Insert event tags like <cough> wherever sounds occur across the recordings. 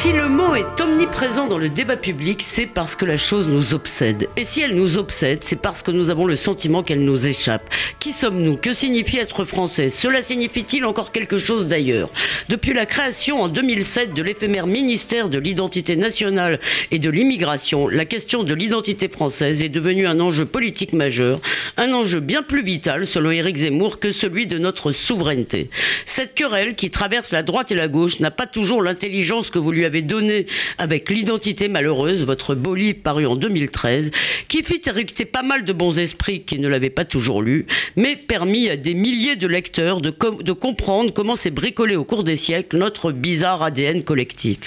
Si le mot est omniprésent dans le débat public, c'est parce que la chose nous obsède. Et si elle nous obsède, c'est parce que nous avons le sentiment qu'elle nous échappe. Qui sommes-nous? Que signifie être français? Cela signifie-t-il encore quelque chose d'ailleurs? Depuis la création en 2007 de l'éphémère ministère de l'identité nationale et de l'immigration, la question de l'identité française est devenue un enjeu politique majeur, un enjeu bien plus vital, selon Éric Zemmour, que celui de notre souveraineté. Cette querelle qui traverse la droite et la gauche n'a pas toujours l'intelligence que vous lui avez donné avec l'identité malheureuse, votre beau paru en 2013, qui fit éructer pas mal de bons esprits qui ne l'avaient pas toujours lu, mais permis à des milliers de lecteurs de, de comprendre comment s'est bricolé au cours des siècles notre bizarre ADN collectif.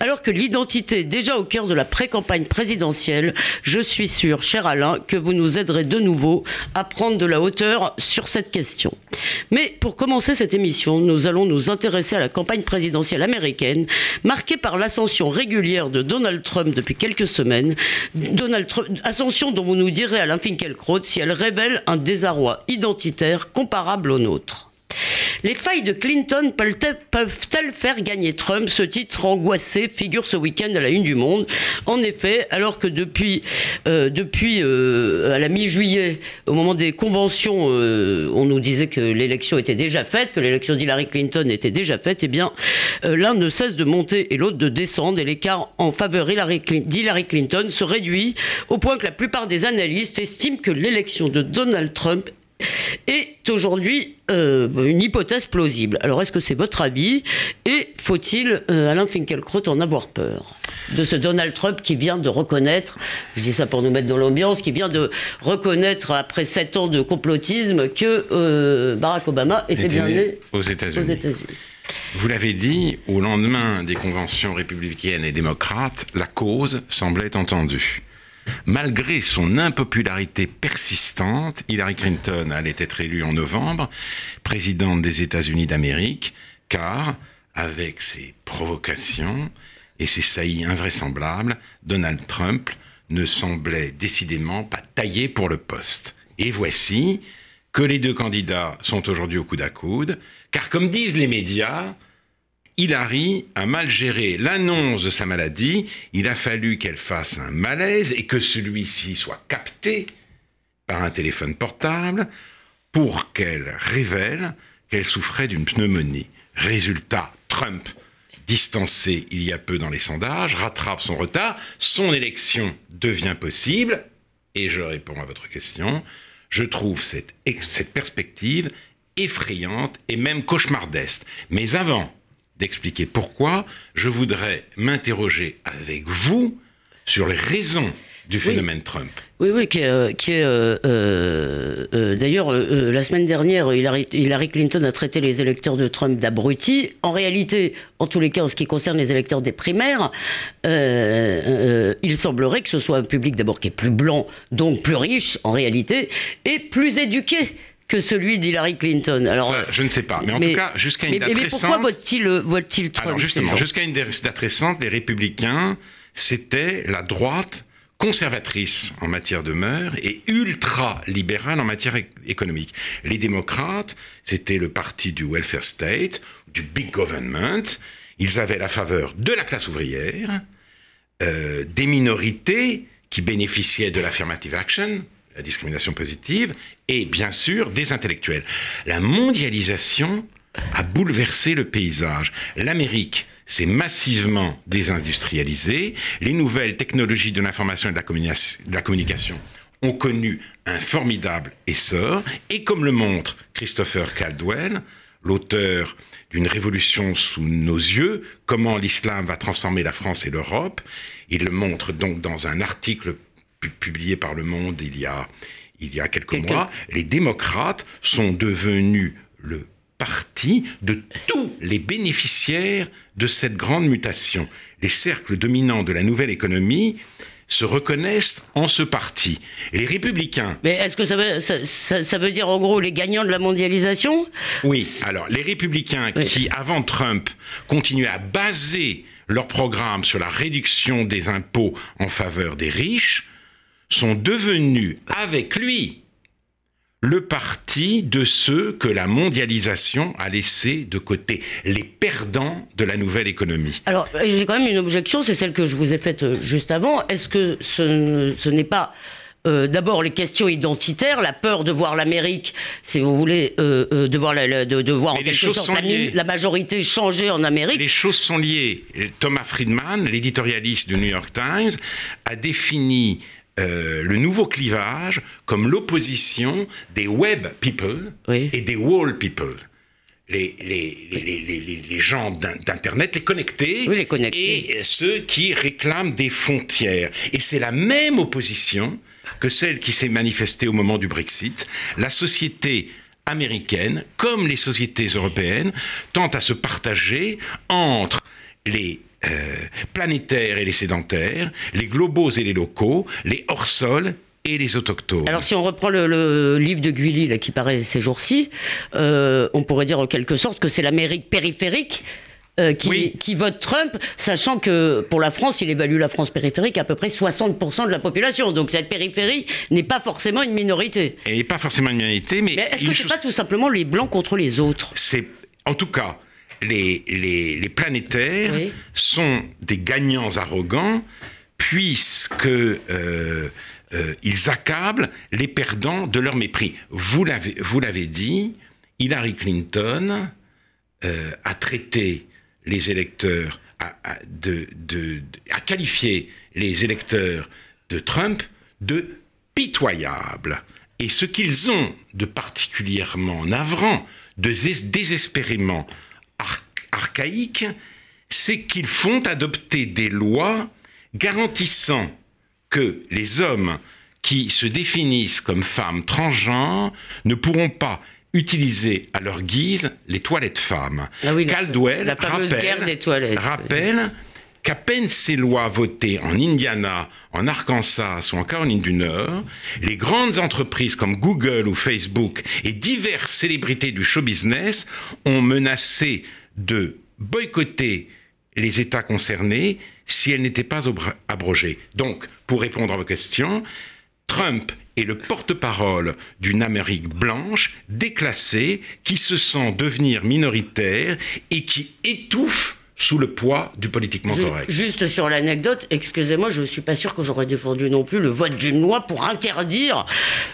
Alors que l'identité est déjà au cœur de la pré-campagne présidentielle, je suis sûr, cher Alain, que vous nous aiderez de nouveau à prendre de la hauteur sur cette question. Mais pour commencer cette émission, nous allons nous intéresser à la campagne présidentielle américaine, marquée par l'ascension régulière de Donald Trump depuis quelques semaines. Donald ascension dont vous nous direz Alain Finkielkraut si elle révèle un désarroi identitaire comparable au nôtre. Les failles de Clinton peuvent-elles faire gagner Trump? Ce titre angoissé figure ce week-end à la une du Monde. En effet, alors que depuis, euh, euh, à la mi-juillet, au moment des conventions, euh, on nous disait que l'élection était déjà faite, que l'élection d'Hillary Clinton était déjà faite, eh bien, l'un ne cesse de monter et l'autre de descendre, et l'écart en faveur d'Hillary Clinton se réduit au point que la plupart des analystes estiment que l'élection de Donald Trump est aujourd'hui euh, une hypothèse plausible. Alors est-ce que c'est votre avis? Et faut-il, euh, Alain Finkielkraut, en avoir peur? De ce Donald Trump qui vient de reconnaître, je dis ça pour nous mettre dans l'ambiance, qui vient de reconnaître après sept ans de complotisme que euh, Barack Obama était, bien né aux États-Unis. Vous l'avez dit, au lendemain des conventions républicaines et démocrates, la cause semblait entendue. Malgré son impopularité persistante, Hillary Clinton allait être élue en novembre présidente des États-Unis d'Amérique, car, avec ses provocations et ses saillies invraisemblables, Donald Trump ne semblait décidément pas taillé pour le poste. Et voici que les deux candidats sont aujourd'hui au coude à coude, car comme disent les médias, Hilary a mal géré l'annonce de sa maladie, il a fallu qu'elle fasse un malaise et que celui-ci soit capté par un téléphone portable pour qu'elle révèle qu'elle souffrait d'une pneumonie. Résultat, Trump, distancé il y a peu dans les sondages, rattrape son retard, son élection devient possible, et je réponds à votre question, je trouve cette, cette perspective effrayante et même cauchemardesque. Mais avant d'expliquer pourquoi, je voudrais m'interroger avec vous sur les raisons du phénomène Trump. Oui, oui, qui est, euh, euh, euh, d'ailleurs la semaine dernière, Hillary, Clinton a traité les électeurs de Trump d'abrutis. En réalité, en tous les cas, en ce qui concerne les électeurs des primaires, il semblerait que ce soit un public d'abord qui est plus blanc, donc plus riche en réalité, et plus éduqué que celui d'Hillary Clinton. Alors, je ne sais pas, mais en tout cas, jusqu'à une date mais récente. pourquoi vote-t-il vote Trump Alors justement, jusqu'à une date récente, les républicains, c'était la droite conservatrice en matière de mœurs et ultra-libérale en matière économique. Les démocrates, c'était le parti du welfare state, du big government. Ils avaient la faveur de la classe ouvrière, euh, des minorités qui bénéficiaient de l'affirmative action, la discrimination positive, et bien sûr des intellectuels. La mondialisation a bouleversé le paysage. L'Amérique s'est massivement désindustrialisée, les nouvelles technologies de l'information et de la, communication ont connu un formidable essor, et comme le montre Christopher Caldwell, l'auteur d'une révolution sous nos yeux, comment l'islam va transformer la France et l'Europe, il le montre donc dans un article publié par Le Monde il y a, il y a quelques mois, les démocrates sont devenus le parti de tous les bénéficiaires de cette grande mutation. les cercles dominants de la nouvelle économie se reconnaissent en ce parti. Les républicains. Mais est-ce que ça veut, ça, veut, dire en gros les gagnants de la mondialisation? Oui, alors les républicains qui, avant Trump, continuaient à baser leur programme sur la réduction des impôts en faveur des riches, sont devenus avec lui le parti de ceux que la mondialisation a laissé de côté, les perdants de la nouvelle économie. Alors, j'ai quand même une objection, c'est celle que je vous ai faite euh, juste avant. Est-ce que ce, n'est pas euh, d'abord les questions identitaires, la peur de voir l'Amérique, si vous voulez, euh, de voir, la, de, voir en quelque sorte la, majorité changer en Amérique? Les choses sont liées. Thomas Friedman, l'éditorialiste du New York Times, a défini euh, le nouveau clivage comme l'opposition des web people et des wall people. Les, les, les, les gens d'Internet, les connectés, et ceux qui réclament des frontières. Et c'est la même opposition que celle qui s'est manifestée au moment du Brexit. La société américaine, comme les sociétés européennes, tente à se partager entre les planétaires et les sédentaires, les globaux et les locaux, les hors-sols et les autochtones. Alors si on reprend le, livre de Guilly là, qui paraît ces jours-ci, euh, on pourrait dire en quelque sorte que c'est l'Amérique périphérique euh, qui, qui, vote Trump, sachant que pour la France, il évalue la France périphérique à, peu près 60% de la population. Donc cette périphérie n'est pas forcément une minorité. N'est pas forcément une minorité, mais... est-ce que ce n'est pas tout simplement les Blancs contre les autres? C'est, en tout cas, les, les, planétaires sont des gagnants arrogants puisque euh, euh, ils accablent les perdants de leur mépris. Vous l'avez, vous l'avez dit, Hillary Clinton euh, a traité les électeurs, a, de, de, a qualifié les électeurs de Trump de pitoyables. Et ce qu'ils ont de particulièrement navrant, de désespérément archaïque, c'est qu'ils font adopter des lois garantissant que les hommes qui se définissent comme femmes transgenres ne pourront pas utiliser à leur guise les toilettes femmes. Ah Caldwell rappelle, rappelle qu'à peine ces lois votées en Indiana, en Arkansas ou en Caroline du Nord, les grandes entreprises comme Google ou Facebook et diverses célébrités du show business ont menacé de boycotter les États concernés si elles n'étaient pas abrogées. Donc, pour répondre à vos questions, Trump est le porte-parole d'une Amérique blanche, déclassée, qui se sent devenir minoritaire et qui étouffe sous le poids du politiquement correct. Juste sur l'anecdote, excusez-moi, je ne suis pas sûr que j'aurais défendu non plus le vote d'une loi pour interdire,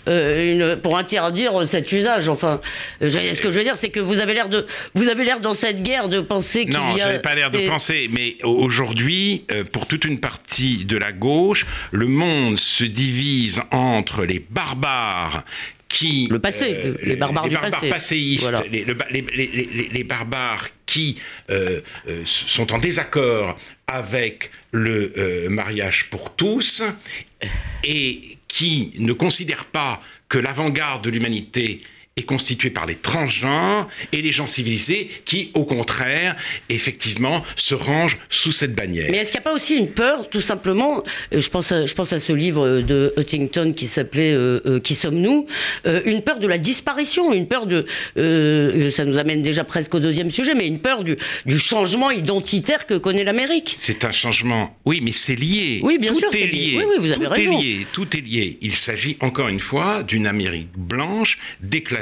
euh, une, pour interdire cet usage. Enfin, euh, ce que je veux dire, c'est que vous avez l'air de, vous avez l'air dans cette guerre de penser qu'il y a. Non, je n'avais pas l'air de penser, mais aujourd'hui, euh, pour toute une partie de la gauche, le monde se divise entre les barbares qui le passé, euh, les barbares du barbares passéistes, les, barbares qui euh, euh, sont en désaccord avec le mariage pour tous et qui ne considèrent pas que l'avant-garde de l'humanité est constitué par les transgenres et les gens civilisés qui, au contraire, effectivement, se rangent sous cette bannière. Mais est-ce qu'il n'y a pas aussi une peur, tout simplement euh, Je pense à, je pense à ce livre de Huntington qui s'appelait euh, euh, Qui sommes-nous Une peur de la disparition, une peur de. ça nous amène déjà presque au deuxième sujet, mais une peur du, du changement identitaire que connaît l'Amérique. C'est un changement. Oui, mais c'est lié. Oui, bien tout sûr. Est lié. Oui, oui, vous avez tout raison. est lié. Tout est lié. Il s'agit encore une fois d'une Amérique blanche déclassée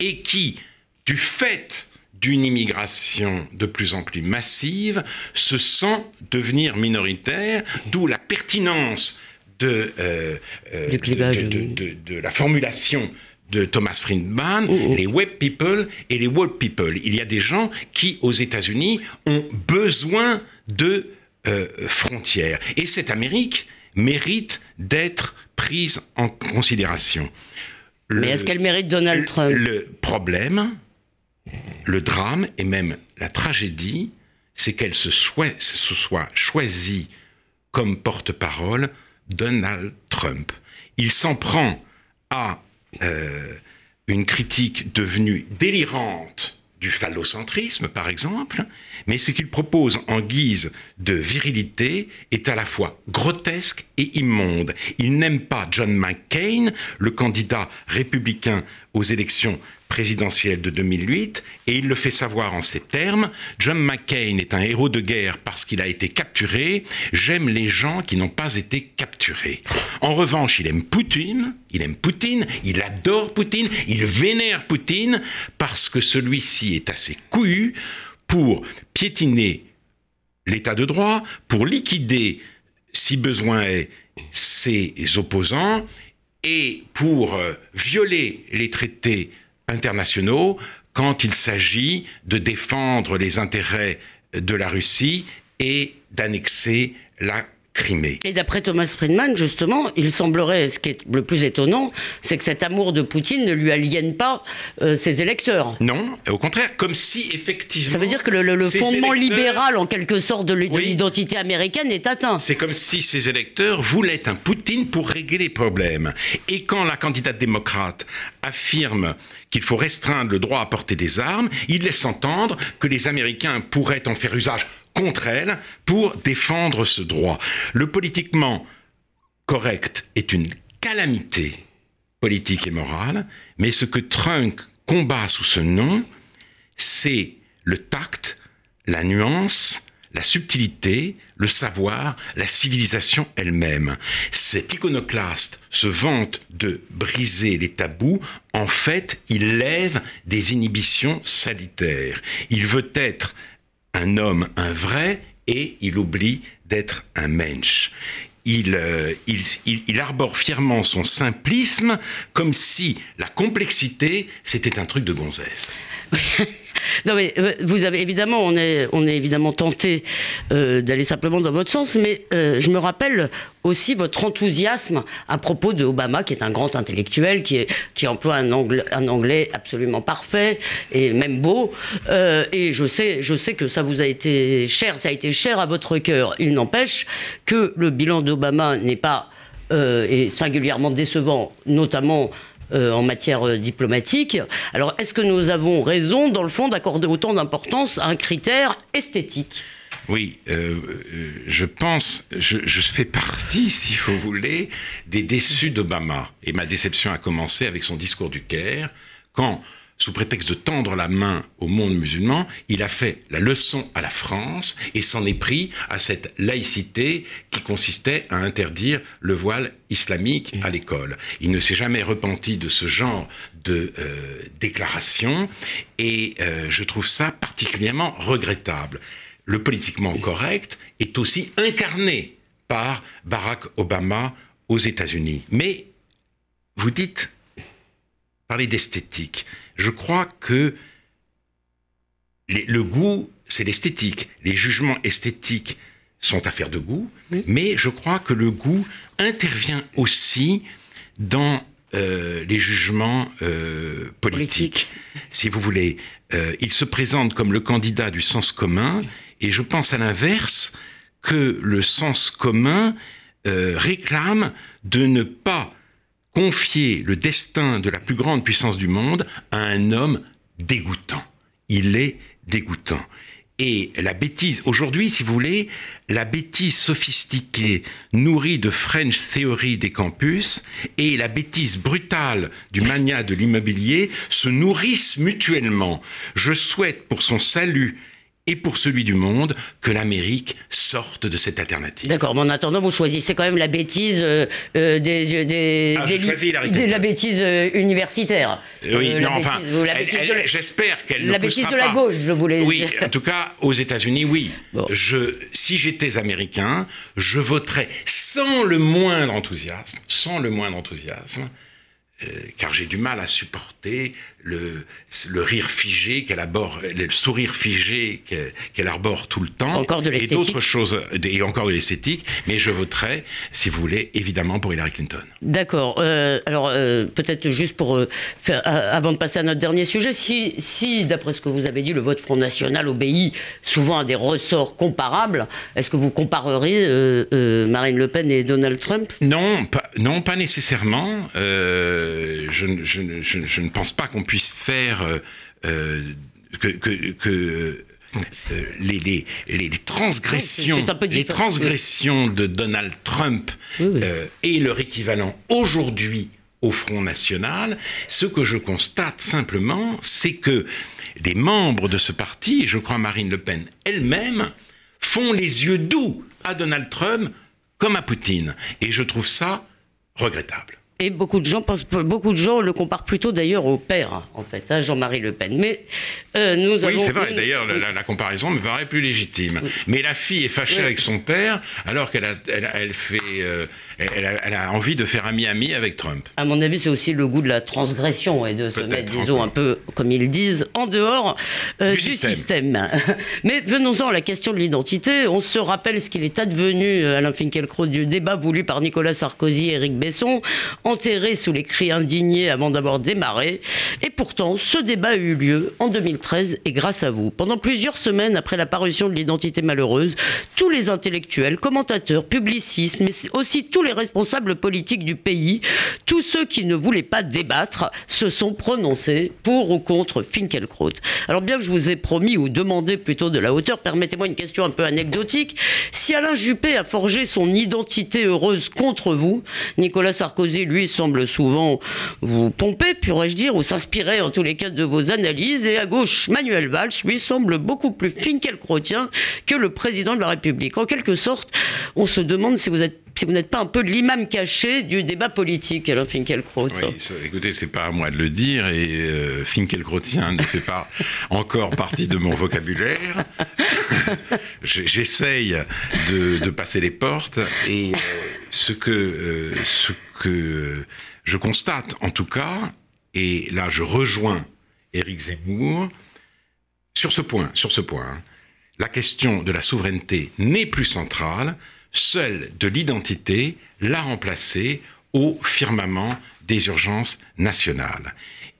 et qui, du fait d'une immigration de plus en plus massive, se sent devenir minoritaire, d'où la pertinence de, euh, euh, de, la formulation de Thomas Friedman, oh, oh. les web people et les world people. Il y a des gens qui, aux États-Unis, ont besoin de euh, frontières. Et cette Amérique mérite d'être prise en considération. Mais est-ce qu'elle mérite Donald Trump Le problème, le drame et même la tragédie, c'est qu'elle se, soit choisie comme porte-parole Donald Trump. Il s'en prend à euh, une critique devenue délirante du phallocentrisme, par exemple, mais ce qu'il propose en guise de virilité est à la fois grotesque et immonde. Il n'aime pas John McCain, le candidat républicain aux élections présidentielle de 2008 et il le fait savoir en ces termes. John McCain est un héros de guerre parce qu'il a été capturé. J'aime les gens qui n'ont pas été capturés. En revanche, il aime Poutine, il aime Poutine, il adore Poutine, il vénère Poutine parce que celui-ci est assez couillu pour piétiner l'état de droit, pour liquider, si besoin est, ses opposants et pour euh, violer les traités internationaux quand il s'agit de défendre les intérêts de la Russie et d'annexer la Crimée. Et d'après Thomas Friedman, justement, il semblerait, ce qui est le plus étonnant, c'est que cet amour de Poutine ne lui aliène pas euh, ses électeurs. Non, au contraire, comme si effectivement. Ça veut dire que le, fondement libéral, en quelque sorte, de l'identité américaine est atteint. C'est comme si ses électeurs voulaient un Poutine pour régler les problèmes. Et quand la candidate démocrate affirme qu'il faut restreindre le droit à porter des armes, il laisse entendre que les Américains pourraient en faire usage contre elle pour défendre ce droit. Le politiquement correct est une calamité politique et morale, mais ce que Trump combat sous ce nom, c'est le tact, la nuance, la subtilité, le savoir, la civilisation elle-même. Cet iconoclaste se vante de briser les tabous. En fait, il lève des inhibitions salutaires. Il veut être un homme, un vrai, et il oublie d'être un mensch. Euh, il, arbore fièrement son simplisme comme si la complexité, c'était un truc de gonzesse. <laughs> Non, mais euh, vous avez évidemment, on est, on est évidemment tenté euh, d'aller simplement dans votre sens, mais euh, je me rappelle aussi votre enthousiasme à propos de Obama, qui est un grand intellectuel, qui, est, qui emploie un anglais, absolument parfait et même beau. et je sais, je sais que ça vous a été cher, ça a été cher à votre cœur. Il n'empêche que le bilan d'Obama n'est pas et singulièrement décevant, notamment euh, en matière euh, diplomatique. Alors, est-ce que nous avons raison, dans le fond, d'accorder autant d'importance à un critère esthétique? Oui, euh, je pense, je, je, fais partie, <laughs> si vous voulez, des déçus d'Obama. Et ma déception a commencé avec son discours du Caire, quand sous prétexte de tendre la main au monde musulman, il a fait la leçon à la France et s'en est pris à cette laïcité qui consistait à interdire le voile islamique à l'école. Il ne s'est jamais repenti de ce genre de euh, déclaration et euh, je trouve ça particulièrement regrettable. Le politiquement correct est aussi incarné par Barack Obama aux États-Unis. Mais vous dites, parlez d'esthétique je crois que le goût, c'est l'esthétique. Les jugements esthétiques sont affaire de goût, mais je crois que le goût intervient aussi dans euh, les jugements euh, politiques. Si vous voulez, euh, il se présente comme le candidat du sens commun, et je pense à l'inverse que le sens commun réclame de ne pas confier le destin de la plus grande puissance du monde à un homme dégoûtant. Il est dégoûtant. Et la bêtise, aujourd'hui, si vous voulez, la bêtise sophistiquée, nourrie de French Theory des campus, et la bêtise brutale du mania de l'immobilier se nourrissent mutuellement. Je souhaite pour son salut et pour celui du monde que l'Amérique sorte de cette alternative. D'accord, mais en attendant, vous choisissez quand même la bêtise euh, euh des, des, ah, des, la bêtise universitaire. Oui, euh, non, enfin, j'espère qu'elle La bêtise de la gauche, je voulais oui, dire. Oui, en tout cas, aux États-Unis, oui. Je, si j'étais américain, je voterais sans le moindre enthousiasme, sans le moindre enthousiasme, euh, car j'ai du mal à supporter le, le rire figé qu'elle arbore, le sourire figé qu'elle arbore tout le temps. Encore de Et d'autres choses, et encore de l'esthétique, mais je voterai, si vous voulez, évidemment pour Hillary Clinton. D'accord. Euh, alors, euh, peut-être juste pour faire, avant de passer à notre dernier sujet, si, si d'après ce que vous avez dit, le vote Front National obéit souvent à des ressorts comparables, est-ce que vous compareriez Marine Le Pen et Donald Trump? Non, pas, non, pas nécessairement. Euh, je, ne pense pas qu'on puisse faire euh, euh, que, que, les, les, transgressions, les transgressions de Donald Trump et leur équivalent aujourd'hui au Front National, ce que je constate simplement, c'est que des membres de ce parti, et je crois Marine Le Pen elle-même, font les yeux doux à Donald Trump comme à Poutine. Et je trouve ça regrettable. Et beaucoup de gens pensent, beaucoup de gens le comparent plutôt d'ailleurs au père, en fait, à Jean-Marie Le Pen. Mais euh, nous oui, c'est vrai. D'ailleurs, la, comparaison me paraît plus légitime. Mais la fille est fâchée avec son père, alors qu'elle a, elle, fait, euh, elle, a, envie de faire ami-ami avec Trump. À mon avis, c'est aussi le goût de la transgression et de se mettre, disons, un peu, comme ils disent, en dehors euh, du, système. <laughs> Mais venons-en à la question de l'identité. On se rappelle ce qu'il est advenu, Alain Finkielkraut, du débat voulu par Nicolas Sarkozy et Éric Besson enterré sous les cris indignés avant d'avoir démarré. Et pourtant, ce débat a eu lieu en 2013 et grâce à vous. Pendant plusieurs semaines après la parution de l'identité malheureuse, tous les intellectuels, commentateurs, publicistes, mais aussi tous les responsables politiques du pays, tous ceux qui ne voulaient pas débattre, se sont prononcés pour ou contre Finkelkraut. Alors bien que je vous ai promis ou demandé plutôt de la hauteur, permettez-moi une question un peu anecdotique. Si Alain Juppé a forgé son identité heureuse contre vous, Nicolas Sarkozy, lui, semble souvent vous pomper, pourrais-je dire, ou s'inspirer en tous les cas de vos analyses. Et à gauche, Manuel Valls, lui, semble beaucoup plus finkelkrautien que le président de la République. En quelque sorte, on se demande si vous êtes si vous n'êtes pas un peu l'imam caché du débat politique, alors Finkelkraut. Oui, écoutez, c'est pas à moi de le dire, et euh, Finkelkrautien ne fait pas <laughs> encore partie de mon vocabulaire. <laughs> J'essaye de, passer les portes, et euh, ce, que, euh, ce que je constate, en tout cas, et là je rejoins Éric Zemmour, sur ce point, sur ce point, hein, la question de la souveraineté n'est plus centrale, seule de l'identité l'a remplacée au firmament des urgences nationales.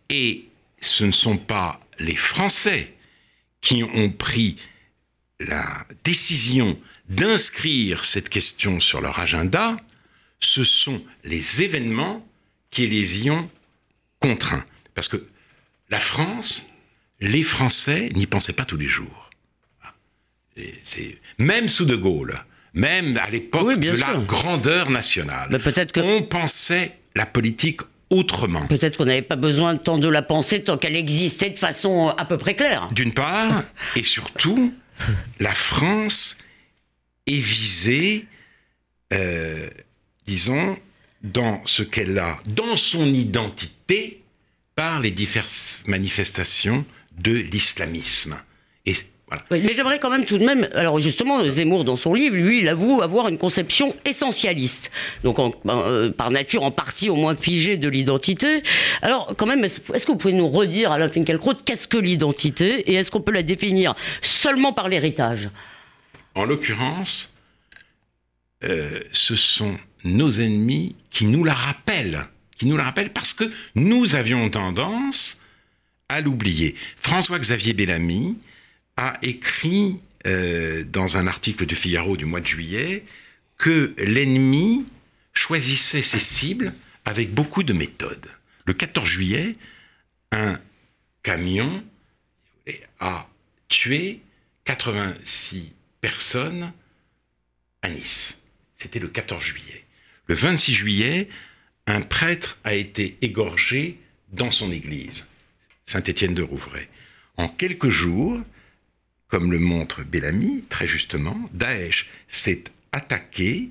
Et ce ne sont pas les Français qui ont pris la décision d'inscrire cette question sur leur agenda, ce sont les événements qui les y ont contraints. Parce que la France, les Français n'y pensaient pas tous les jours. Même sous De Gaulle, même à l'époque de la grandeur nationale, on pensait la politique autrement. Peut-être qu'on n'avait pas besoin de tant de la penser tant qu'elle existait de façon à peu près claire. D'une part, et surtout, la France est visée euh, disons, dans ce qu'elle a, dans son identité, par les diverses manifestations de l'islamisme. Et mais j'aimerais quand même tout de même, alors justement, Zemmour dans son livre, lui, il avoue avoir une conception essentialiste, donc ben, euh, par nature en partie au moins figée de l'identité. Alors quand même, est-ce que vous pouvez nous redire, Alain Finkielkraut, qu'est-ce que l'identité et est-ce qu'on peut la définir seulement par l'héritage? En l'occurrence, euh, ce sont nos ennemis qui nous la rappellent, qui nous la rappellent parce que nous avions tendance à l'oublier. François-Xavier Bellamy a écrit euh, dans un article du Figaro du mois de juillet que l'ennemi choisissait ses cibles avec beaucoup de méthodes. Le 14 juillet, un camion a tué 86 personnes à Nice. C'était le 14 juillet. Le 26 juillet, un prêtre a été égorgé dans son église, Saint-Étienne de Rouvray. En quelques jours, comme le montre Bellamy très justement, Daesh s'est attaqué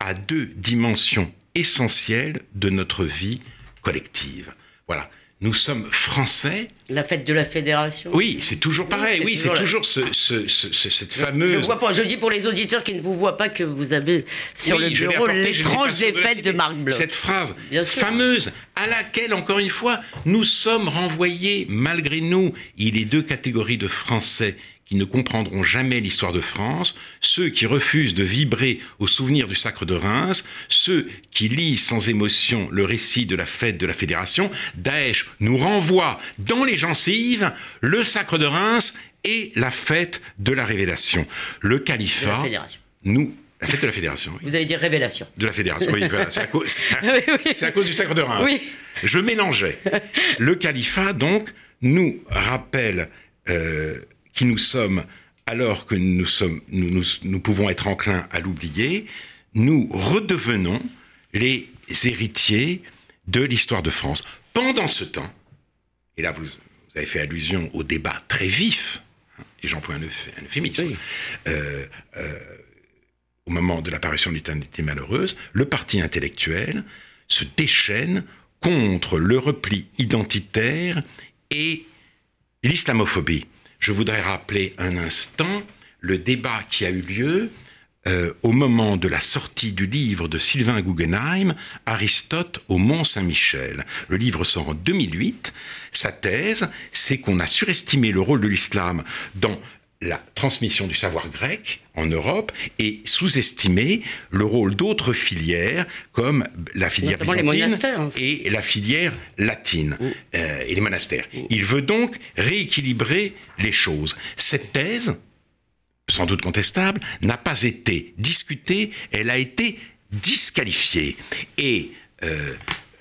à deux dimensions essentielles de notre vie collective. Voilà, nous sommes français. La fête de la fédération. Oui, c'est toujours pareil. Oui, c'est toujours, cette fameuse. Je, vois pas, je dis pour les auditeurs qui ne vous voient pas que vous avez sur le bureau l'étrange défaite de, de Marc Bloch. Cette phrase fameuse à laquelle, encore une fois, nous sommes renvoyés malgré nous. Il est deux catégories de Français qui ne comprendront jamais l'histoire de France, ceux qui refusent de vibrer au souvenir du sacre de Reims, ceux qui lisent sans émotion le récit de la fête de la Fédération, Daesh nous renvoie dans les gencives le sacre de Reims et la fête de la Révélation. Le califat, nous la fête de la Fédération. Vous avez dit révélation. De la Fédération, oui. c'est à, cause, <laughs> à cause du sacre de Reims. Oui. Je mélangeais. Le califat, donc, nous rappelle euh, qui nous sommes, alors que nous, sommes, nous, nous, pouvons être enclins à l'oublier, nous redevenons les héritiers de l'histoire de France. Pendant ce temps, et là vous, vous avez fait allusion au débat très vif, hein, et j'emploie un, euphémisme, euh, euh, au moment de l'apparition de l'éternité malheureuse, le parti intellectuel se déchaîne contre le repli identitaire et l'islamophobie. Je voudrais rappeler un instant le débat qui a eu lieu euh, au moment de la sortie du livre de Sylvain Guggenheim, Aristote au Mont Saint-Michel. Le livre sort en 2008. Sa thèse, c'est qu'on a surestimé le rôle de l'islam dans la transmission du savoir grec en Europe et sous-estimer le rôle d'autres filières comme la filière byzantine et la filière latine euh, et les monastères. Il veut donc rééquilibrer les choses. Cette thèse, sans doute contestable, n'a pas été discutée, elle a été disqualifiée. Et euh,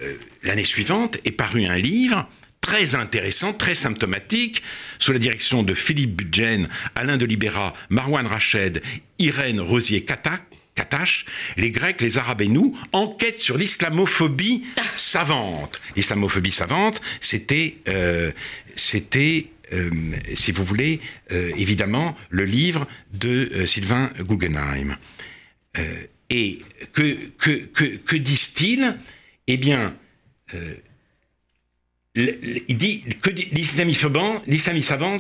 euh, l'année suivante est paru un livre très intéressant, très symptomatique, sous la direction de Philippe Budgen, Alain de Libera, Marwan Rached, Irène Rosier-Katache, les Grecs, les Arabes et nous, enquête sur l'islamophobie savante. L'islamophobie savante, c'était, euh, c'était euh, si vous voulez, euh, évidemment, le livre de Sylvain Guggenheim. et que, que, que, que disent-ils? Eh bien, il dit que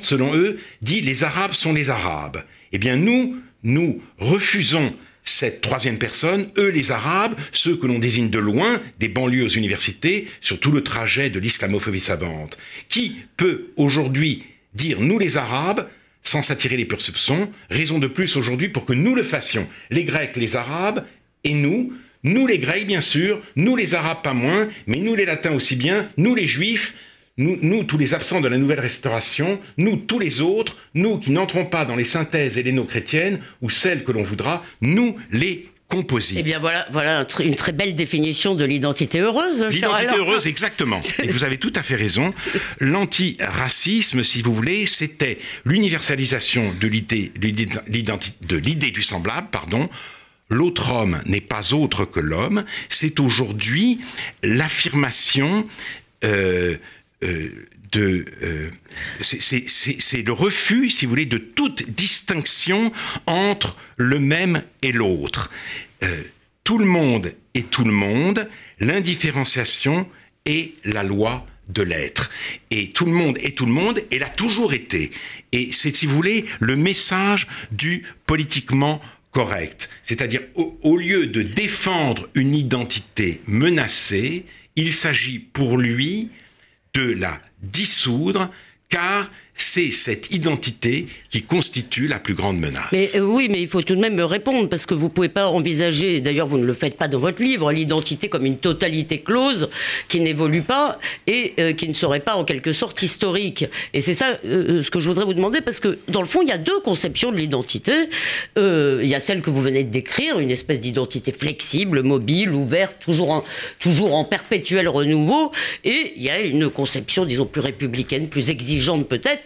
selon eux, dit les Arabes sont les Arabes. Eh bien, nous, nous refusons cette troisième personne, eux les Arabes, ceux que l'on désigne de loin, des banlieues aux universités, sur tout le trajet de l'islamophobie savante. Qui peut aujourd'hui dire nous les Arabes sans s'attirer les soupçons Raison de plus aujourd'hui pour que nous le fassions, les Grecs, les Arabes et nous, nous les Grecs, bien sûr, nous les Arabes pas moins, mais nous les Latins aussi bien, nous les Juifs, nous, tous les absents de la nouvelle restauration, nous tous les autres, nous qui n'entrons pas dans les synthèses helléno-chrétiennes ou celles que l'on voudra, nous les composites. Eh bien voilà, voilà une très belle définition de l'identité heureuse. L'identité heureuse, exactement. Et vous avez tout à fait raison. L'antiracisme, si vous voulez, c'était l'universalisation de l'idée, de l'idée du semblable, pardon, l'autre homme n'est pas autre que l'homme, c'est aujourd'hui l'affirmation euh, euh, de... Euh, c'est le refus, si vous voulez, de toute distinction entre le même et l'autre. tout le monde est tout le monde, l'indifférenciation est la loi de l'être. Et tout le monde est tout le monde, et l'a toujours été. Et c'est, si vous voulez, le message du politiquement correct. C'est-à-dire, au, lieu de défendre une identité menacée, il s'agit pour lui de la dissoudre, car c'est cette identité qui constitue la plus grande menace. Mais, euh, oui, mais il faut tout de même me répondre, parce que vous pouvez pas envisager, d'ailleurs vous ne le faites pas dans votre livre, l'identité comme une totalité close qui n'évolue pas et euh, qui ne serait pas en quelque sorte historique. Et c'est ça euh, ce que je voudrais vous demander, parce que dans le fond, il y a deux conceptions de l'identité. il y a celle que vous venez de décrire, une espèce d'identité flexible, mobile, ouverte, toujours en, toujours en perpétuel renouveau, et il y a une conception, disons, plus républicaine, plus exigeante peut-être,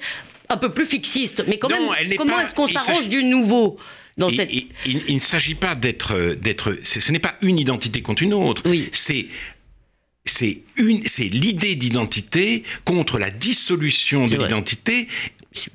un peu plus fixiste. Mais quand même, comment est-ce qu'on s'arrange du nouveau dans cette... il, ne s'agit pas d'être, d'être, ce n'est pas une identité contre une autre. Oui. C'est c'est une, c'est l'idée d'identité contre la dissolution de l'identité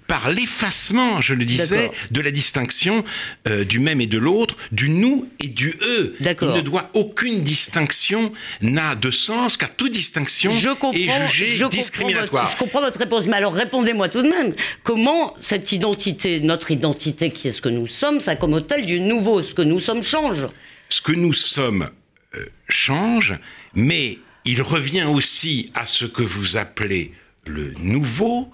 par l'effacement, je le disais, de la distinction euh, du même et de l'autre, du nous et du eux. Il ne doit aucune distinction n'a de sens car toute distinction est jugée discriminatoire. je comprends votre réponse, mais alors répondez-moi tout de même. Comment cette identité, notre identité qui est ce que nous sommes, s'accommode-t-elle du nouveau Ce que nous sommes change? Ce que nous sommes euh, change, mais il revient aussi à ce que vous appelez le nouveau,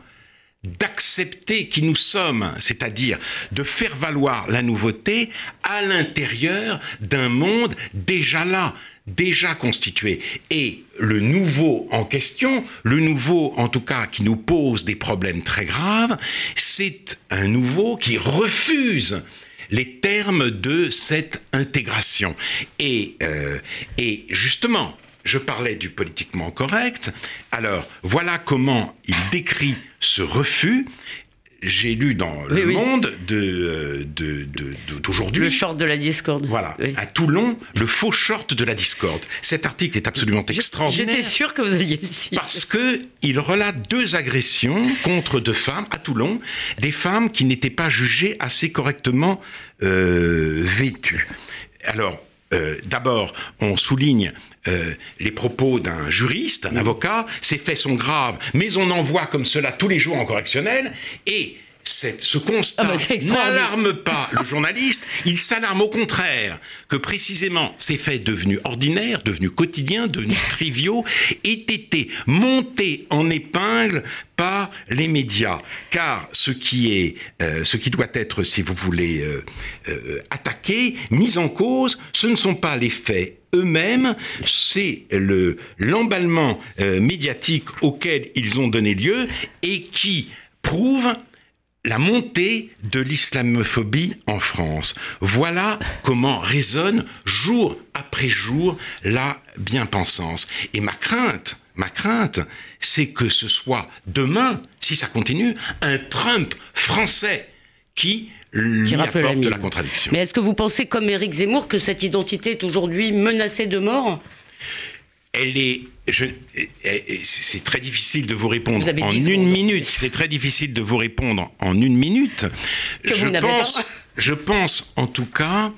d'accepter qui nous sommes, c'est-à-dire de faire valoir la nouveauté à l'intérieur d'un monde déjà là, déjà constitué. Et le nouveau en question, le nouveau en tout cas qui nous pose des problèmes très graves, c'est un nouveau qui refuse les termes de cette intégration. Et, euh, et justement, je parlais du politiquement correct. Alors, voilà comment il décrit ce refus. j'ai lu dans Le Monde de, d'aujourd'hui. Le short de la discorde. Voilà. À Toulon, le faux short de la discorde. Cet article est absolument extraordinaire. J'étais sûr que vous alliez ici. Parce que il relate deux agressions contre deux femmes à Toulon, des femmes qui n'étaient pas jugées assez correctement euh, vêtues. Alors, euh, d'abord, on souligne euh, les propos d'un juriste, un avocat, ces faits sont graves, mais on en voit comme cela tous les jours en correctionnel, et ce constat ah bah, n'alarme pas le journaliste, il s'alarme au contraire que précisément ces faits devenus ordinaires, devenus quotidiens, devenus <laughs> triviaux, aient été montés en épingle par les médias. Car ce qui, est, euh, ce qui doit être, si vous voulez, euh, euh, attaqué, mis en cause, ce ne sont pas les faits eux-mêmes, c'est le l'emballement médiatique auquel ils ont donné lieu et qui prouve la montée de l'islamophobie en France. Voilà comment résonne jour après jour la bien-pensance. Et ma crainte, ma crainte, c'est que ce soit demain, si ça continue, un Trump français qui lui apporte la, la contradiction. Mais est-ce que vous pensez, comme Éric Zemmour, que cette identité est aujourd'hui menacée de mort? Elle est. C'est très difficile de vous répondre en une minute. C'est très difficile de vous répondre en une minute. je pense, <laughs> je pense en tout cas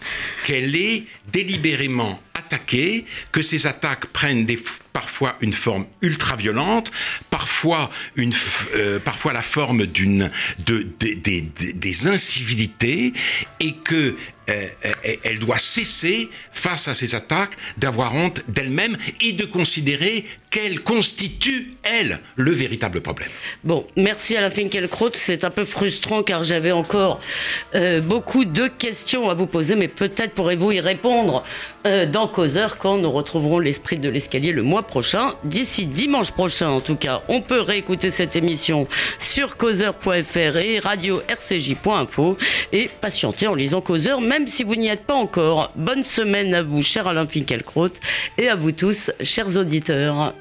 qu'elle est délibérément attaquée, que ces attaques prennent des, parfois une forme ultra violente, parfois, une, euh, parfois la forme d'une, de, des incivilités, et que euh, euh, elle doit cesser, face à ces attaques, d'avoir honte d'elle-même et de considérer qu'elle constitue, elle, le véritable problème. Bon, merci à la Finkelkraut. C'est un peu frustrant car j'avais encore euh, beaucoup de questions à vous poser, mais peut-être pourrez-vous y répondre dans Causeur quand nous retrouverons l'esprit de l'escalier le mois prochain. D'ici dimanche prochain, en tout cas, on peut réécouter cette émission sur causeur.fr et radio-rcj.info et patienter en lisant Causeur même si vous n'y êtes pas encore. Bonne semaine à vous, cher Alain Finkielkraut, et à vous tous, chers auditeurs.